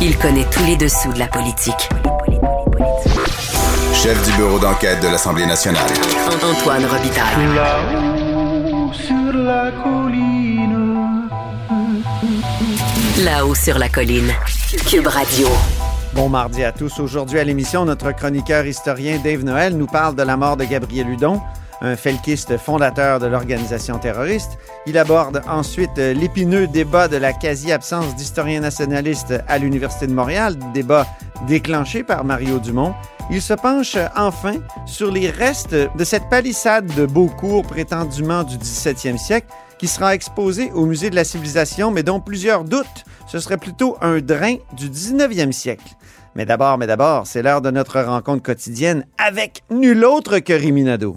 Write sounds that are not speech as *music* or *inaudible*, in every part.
Il connaît tous les dessous de la politique. Chef du bureau d'enquête de l'Assemblée nationale. Antoine Robitaille. Là-haut sur la colline. Là-haut sur la colline. Cube Radio. Bon mardi à tous. Aujourd'hui à l'émission, notre chroniqueur historien Dave Noël nous parle de la mort de Gabriel Hudon, un felkiste fondateur de l'organisation terroriste. Il aborde ensuite l'épineux débat de la quasi-absence d'historiens nationalistes à l'Université de Montréal, débat déclenché par Mario Dumont. Il se penche enfin sur les restes de cette palissade de Beaucourt prétendument du 17e siècle qui sera exposée au Musée de la Civilisation, mais dont plusieurs doutent ce serait plutôt un drain du 19e siècle. Mais d'abord, mais d'abord, c'est l'heure de notre rencontre quotidienne avec nul autre que Riminado.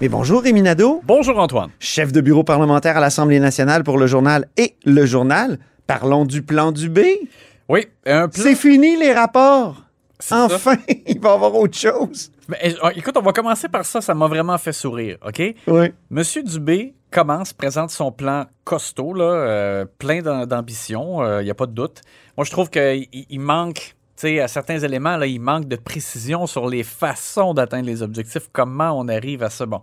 Mais bonjour, Riminado, Bonjour, Antoine. chef de bureau parlementaire à l'Assemblée nationale pour le journal et le journal. Parlons du plan du B. Oui, un plan. C'est fini, les rapports. Ça. Enfin, *laughs* il va y avoir autre chose. Ben, euh, écoute, on va commencer par ça. Ça m'a vraiment fait sourire, OK? Oui. Monsieur Dubé commence, présente son plan costaud, là, euh, plein d'am- d'ambition, il n'y a pas de doute. Moi, je trouve qu'il il manque, à certains éléments, là, il manque de précision sur les façons d'atteindre les objectifs, comment on arrive à ça. Bon,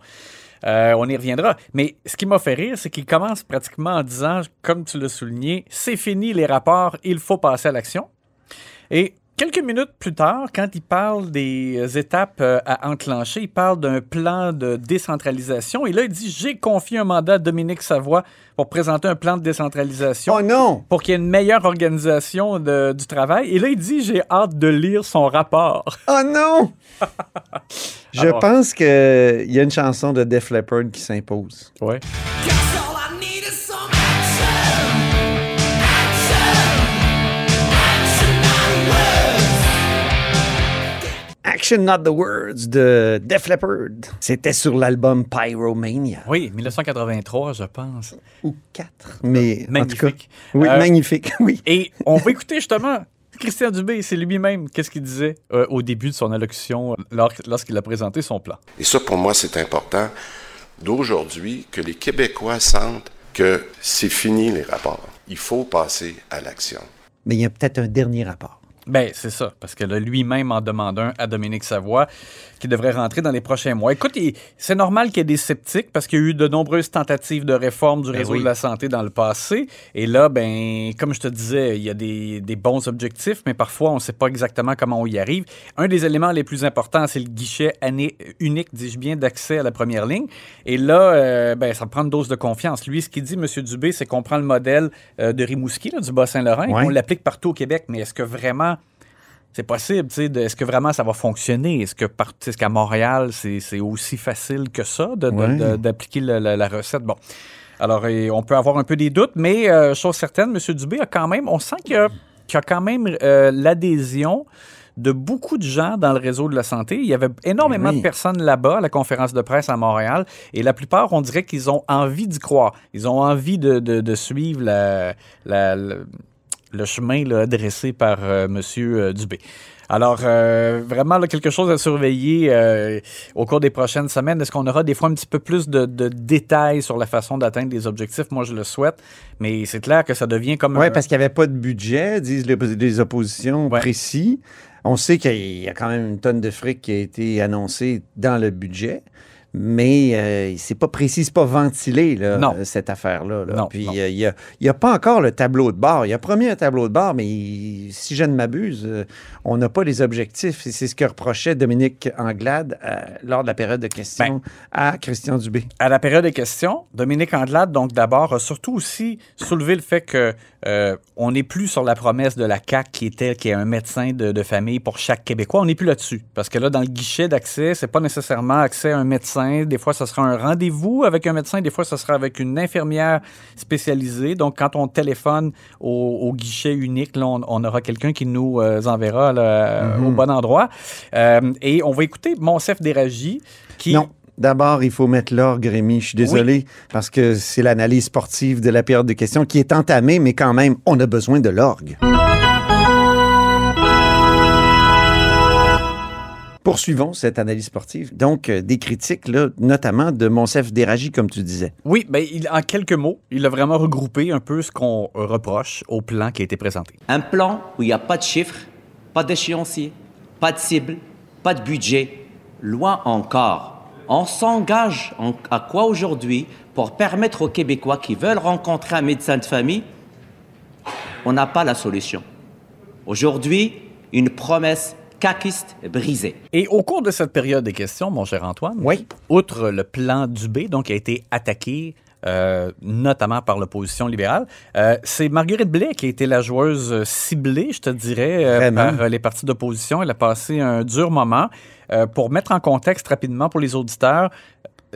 euh, on y reviendra. Mais ce qui m'a fait rire, c'est qu'il commence pratiquement en disant, comme tu l'as souligné, c'est fini les rapports, il faut passer à l'action. Et quelques minutes plus tard, quand il parle des euh, étapes euh, à enclencher, il parle d'un plan de décentralisation. Et là, il dit J'ai confié un mandat à Dominique Savoie pour présenter un plan de décentralisation. Oh non! Pour qu'il y ait une meilleure organisation de- du travail. Et là, il dit J'ai hâte de lire son rapport. *laughs* Oh non! *laughs* Je Alors. pense qu'il y a une chanson de Def Leppard qui s'impose. Ouais. Action Not the Words de Def Leppard. C'était sur l'album Pyromania. Oui, 1983, je pense. Ou 4. Mais en tout cas, Magnifique. oui, Euh, magnifique, *laughs* oui. Et on va écouter justement Christian Dubé, c'est lui-même, qu'est-ce qu'il disait euh, au début de son allocution euh, lors- lorsqu'il a présenté son plan? Et ça, pour moi, c'est important d'aujourd'hui que les Québécois sentent que c'est fini les rapports. Il faut passer à l'action. Mais il y a peut-être un dernier rapport. Ben, c'est ça, parce que là, lui-même en demande un à Dominique Savoie, qui devrait rentrer dans les prochains mois. Écoute, c'est normal qu'il y ait des sceptiques, parce qu'il y a eu de nombreuses tentatives de réforme du réseau oui. de la santé dans le passé. Et là, ben, comme je te disais, il y a des, des bons objectifs, mais parfois, on ne sait pas exactement comment on y arrive. Un des éléments les plus importants, c'est le guichet année unique, dis-je bien, d'accès à la première ligne. Et là, euh, ben, ça prend une dose de confiance. Lui, ce qu'il dit, M. Dubé, c'est qu'on prend le modèle euh, de Rimouski, là, du Bas-Saint-Laurent, et Ouais. qu'on l'applique partout au Québec. Mais est-ce que vraiment c'est possible, tu sais, est-ce que vraiment ça va fonctionner? Est-ce que par- est-ce qu'à Montréal, c'est aussi facile que ça de- de- Ouais. de- d'appliquer la, recette? Bon. Alors, on peut avoir un peu des doutes, mais euh, chose certaine, M. Dubé a quand même, on sent qu'il y a, a quand même euh, l'adhésion de beaucoup de gens dans le réseau de la santé. Il y avait énormément Oui. de personnes là-bas à la conférence de presse à Montréal et la plupart, on dirait qu'ils ont envie d'y croire. Ils ont envie de, de- de suivre la, le chemin là, dressé par euh, M. Dubé. Alors, euh, vraiment, là, quelque chose à surveiller euh, au cours des prochaines semaines. Est-ce qu'on aura des fois un petit peu plus de, de détails sur la façon d'atteindre les objectifs? Moi, je le souhaite, mais c'est clair que ça devient comme... Oui, un- parce qu'il n'y avait pas de budget, disent les, les oppositions Ouais. précis. On sait qu'il y a quand même une tonne de fric qui a été annoncée dans le budget. Mais euh, c'est pas précis, c'est pas ventilé, là, Non. euh, cette affaire-là. là. Puis euh, il n'y a, y pas encore le tableau de bord. Il a promis un tableau de bord, mais il- si je ne m'abuse, euh, on n'a pas les objectifs. Et c'est ce que reprochait Dominique Anglade lors de la période de questions Ben, à Christian Dubé. À la période des questions, Dominique Andelade, donc d'abord, a surtout aussi soulevé le fait que euh, on n'est plus sur la promesse de la CAC qui était qu'il y ait un médecin de, de famille pour chaque Québécois. On n'est plus là-dessus. Parce que là, dans le guichet d'accès, c'est pas nécessairement accès à un médecin. Des fois, ce sera un rendez-vous avec un médecin. Des fois, ce sera avec une infirmière spécialisée. Donc, quand on téléphone au, au guichet unique, là, on, on aura quelqu'un qui nous euh, enverra là, au bon endroit. Euh, et on va écouter Monsef Déragi qui... Non. D'abord, il faut mettre l'orgue, Rémi. Je suis désolé parce que c'est l'analyse sportive de la période de questions qui est entamée, mais quand même, on a besoin de l'orgue. Poursuivons cette analyse sportive. Donc, euh, des critiques, là, notamment de Monsef Déragi, comme tu disais. Oui, ben, il, en quelques mots, il a vraiment regroupé un peu ce qu'on reproche au plan qui a été présenté. Un plan où il n'y a pas de chiffres, pas d'échéancier, pas de cible, pas de budget. Loin encore. On s'engage en- à quoi aujourd'hui pour permettre aux Québécois qui veulent rencontrer un médecin de famille? On n'a pas la solution. Aujourd'hui, une promesse caquiste brisée. Et au cours de cette période des questions, mon cher Antoine, Oui. outre le plan Dubé, donc qui a été attaqué euh, notamment par l'opposition libérale, euh, c'est Marguerite Blais qui a été la joueuse euh, ciblée, je te dirais, euh, par les partis d'opposition. Elle a passé un dur moment. Pour mettre en contexte rapidement pour les auditeurs,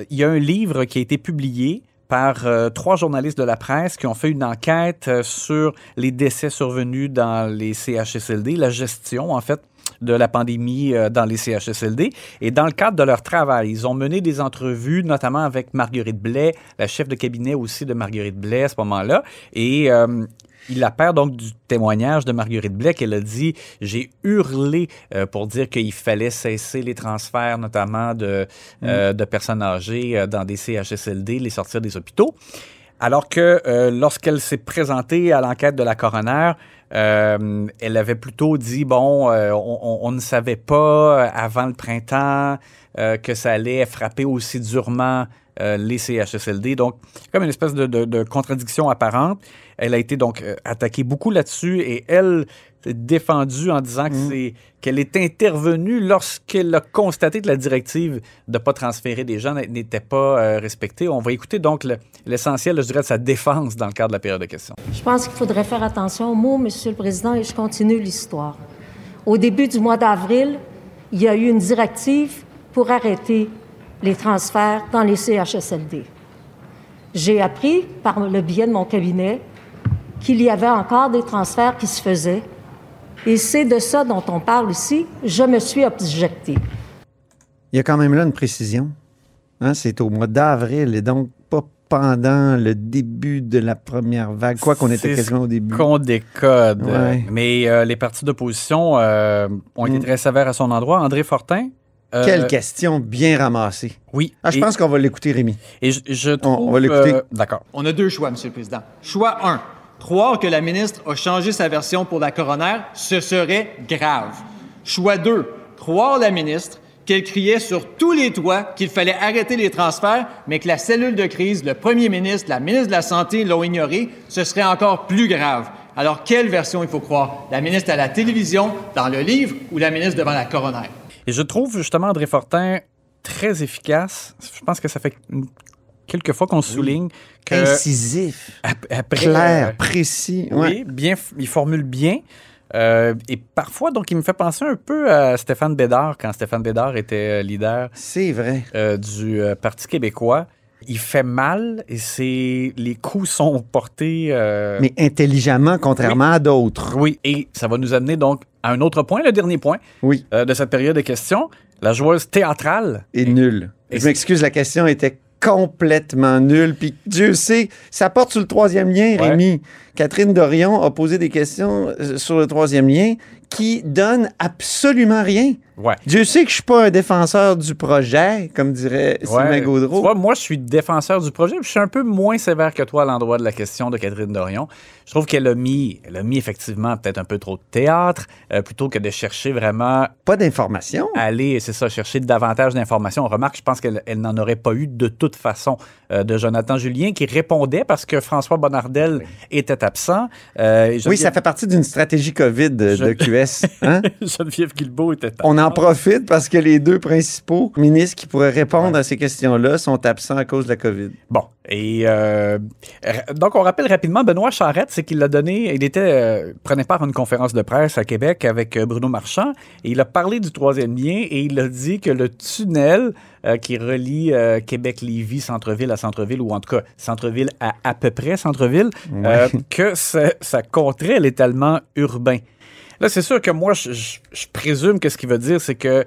il y a un livre qui a été publié par euh, trois journalistes de la presse qui ont fait une enquête euh, sur les décès survenus dans les CHSLD, la gestion en fait de la pandémie euh, dans les CHSLD. Et dans le cadre de leur travail, ils ont mené des entrevues, notamment avec Marguerite Blais, la chef de cabinet aussi de Marguerite Blais à ce moment-là. Et euh, il apparaît donc du témoignage de Marguerite Blais qu'elle a dit J'ai hurlé euh, pour dire qu'il fallait cesser les transferts, notamment de, euh, de personnes âgées dans des CHSLD, les sortir des hôpitaux. Alors que euh, lorsqu'elle s'est présentée à l'enquête de la coroner, euh, elle avait plutôt dit bon, euh, on, ne savait pas avant le printemps que ça allait frapper aussi durement euh, les CHSLD. Donc, comme une espèce de, de- de contradiction apparente. Elle a été donc euh, attaquée beaucoup là-dessus et elle s'est défendue en disant que c'est qu'elle est intervenue lorsqu'elle a constaté que la directive de ne pas transférer des gens n'était pas euh, respectée. On va écouter donc le- l'essentiel, je dirais, de sa défense dans le cadre de la période de questions. Je pense qu'il faudrait faire attention aux mots, Monsieur le Président, et je continue l'histoire. Au début du mois d'avril, il y a eu une directive pour arrêter les transferts dans les CHSLD. J'ai appris, par le biais de mon cabinet, qu'il y avait encore des transferts qui se faisaient. Et c'est de ça dont on parle ici. Je me suis objectée. Il y a quand même là une précision. Hein, c'est au mois d'avril et donc pas pendant le début de la première vague, quoi qu'on était quasiment au début. Qu'on décode. Ouais. Mais euh, les partis d'opposition euh, ont été Mm. très sévères à son endroit. André Fortin. Euh, Quelle question bien ramassée. Oui. Ah, je Et- pense qu'on va l'écouter, Rémi. Et je, je trouve. on va l'écouter. euh, D'accord. On a deux choix, Monsieur le Président. Choix 1. Croire que la ministre a changé sa version pour la coroner, ce serait grave. Choix 2. Croire la ministre qu'elle criait sur tous les toits qu'il fallait arrêter les transferts, mais que la cellule de crise, le premier ministre, la ministre de la Santé l'ont ignoré, ce serait encore plus grave. Alors, quelle version il faut croire? La ministre à la télévision, dans le livre, ou la ministre devant la coroner? Et je trouve justement André Fortin très efficace. Je pense que ça fait quelques fois qu'on souligne que. Incisif, ap- après, clair, euh, précis. Oui, bien, il formule bien. Euh, et parfois, donc, il me fait penser un peu à Stéphane Bédard, quand Stéphane Bédard était euh, leader C'est vrai. euh, du Parti québécois. Il fait mal et c'est les coups sont portés. euh, Mais intelligemment, contrairement à d'autres. oui, et ça va nous amener donc à un autre point, le dernier point Oui, euh, de cette période de questions. La joueuse théâtrale. et nul. et Je m'excuse, la question était complètement nulle. Puis Dieu sait, ça porte sur le troisième lien, Ouais. Rémi. Catherine Dorion a posé des questions euh, sur le troisième lien qui donnent absolument rien. Ouais. Dieu sait que je suis pas un défenseur du projet, comme dirait Sylvain Ouais. Gaudreau. Tu vois, moi, je suis défenseur du projet. Je suis un peu moins sévère que toi à l'endroit de la question de Catherine Dorion. Je trouve qu'elle a mis, elle a mis effectivement peut-être un peu trop de théâtre, euh, plutôt que de chercher vraiment Pas d'information. à aller, c'est ça, chercher davantage d'informations. On remarque, je pense qu'elle elle n'en aurait pas eu de toute façon euh, de Jonathan Julien qui répondait parce que François Bonnardel était absent. Euh, Oui, ça fait partie d'une stratégie COVID de, Je- de QS. hein? *laughs* Geneviève Guilbeault était absent. On en profite parce que les deux principaux ministres qui pourraient répondre à ces questions-là sont absents à cause de la COVID. Bon, Et euh, donc, on rappelle rapidement, Benoît Charette, c'est qu'il a donné, il était, euh, prenait part à une conférence de presse à Québec avec euh, Bruno Marchand, et il a parlé du troisième lien, et il a dit que le tunnel euh, qui relie Québec-Lévis, centre-ville à centre-ville, ou en tout cas centre-ville à à peu près centre-ville, euh, *laughs* que ça, ça compterait l'étalement urbain. Là, c'est sûr que moi, je, je- je présume que ce qu'il veut dire, c'est que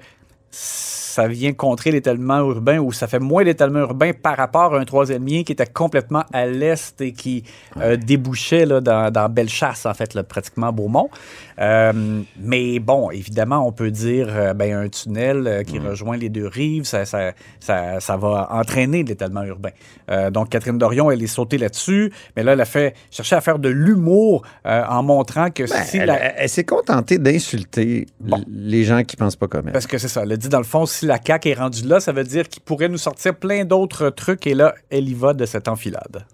ça vient contrer l'étalement urbain ou ça fait moins l'étalement urbain par rapport à un troisième lien qui était complètement à l'est et qui euh, débouchait là, dans, dans Bellechasse, en fait, là, pratiquement Beaumont. Euh, mais bon, évidemment, on peut dire euh, ben, un tunnel euh, qui rejoint les deux rives, ça, ça, ça, ça va entraîner l'étalement urbain. Donc, Catherine Dorion, elle est sautée là-dessus, mais là, elle a fait chercher à faire de l'humour en montrant que Ben, si elle, la- elle- elle s'est contentée d'insulter les gens qui pensent pas comme elle. Parce que c'est ça. Elle a dit, dans le fond, si la CAQ est rendue là, ça veut dire qu'il pourrait nous sortir plein d'autres trucs. Et là, elle y va de cette enfilade.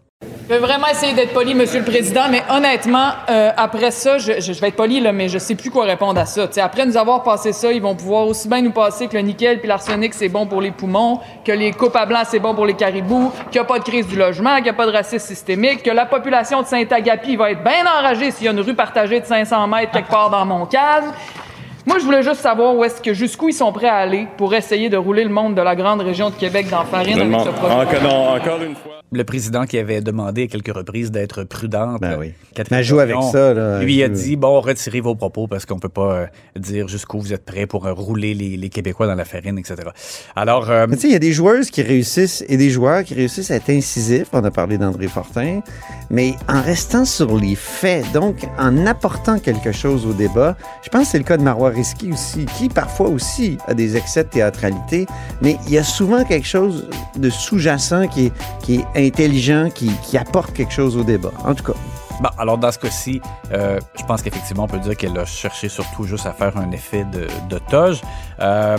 Je vais vraiment essayer d'être poli, Monsieur le Président, mais honnêtement, euh, après ça, je, vais être poli, là, mais je sais plus quoi répondre à ça. Après nous avoir passé ça, ils vont pouvoir aussi bien nous passer que le nickel puis l'arsenic, c'est bon pour les poumons, que les coupes à blanc, c'est bon pour les caribous, qu'il n'y a pas de crise du logement, qu'il n'y a pas de racisme systémique, que la population de Saint-Agapi va être bien enragée s'il y a une rue partagée de 500 mètres quelque part dans Montcalm. Moi, je voulais juste savoir où est-ce que jusqu'où ils sont prêts à aller pour essayer de rouler le monde de la grande région de Québec dans la farine avec ce projet. encore une fois. Le président qui avait demandé à quelques reprises d'être prudente. Ben oui. Catherine Mais elle joue avec ça, là. Lui a dit bon, retirez vos propos parce qu'on peut pas euh, dire jusqu'où vous êtes prêts pour euh, rouler les, les Québécois dans la farine, etc. Alors, euh, tu sais, il y a des joueuses qui réussissent et des joueurs qui réussissent à être incisifs. On a parlé d'André Fortin. Mais en restant sur les faits, donc en apportant quelque chose au débat, je pense que c'est le cas de Marois Risky aussi, qui parfois aussi a des excès de théâtralité. Mais il y a souvent quelque chose de sous-jacent qui est, qui est intelligent, qui, qui apporte quelque chose au débat. En tout cas. Bon, alors dans ce cas-ci, euh, je pense qu'effectivement, on peut dire qu'elle a cherché surtout juste à faire un effet de, de toge. Euh,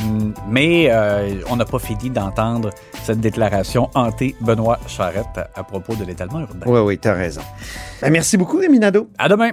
mais euh, on n'a pas fini d'entendre cette déclaration hantée Benoît Charette à, à propos de l'étalement urbain. Oui, oui, tu as raison. Ben, merci beaucoup, Rémi Nadeau. À demain.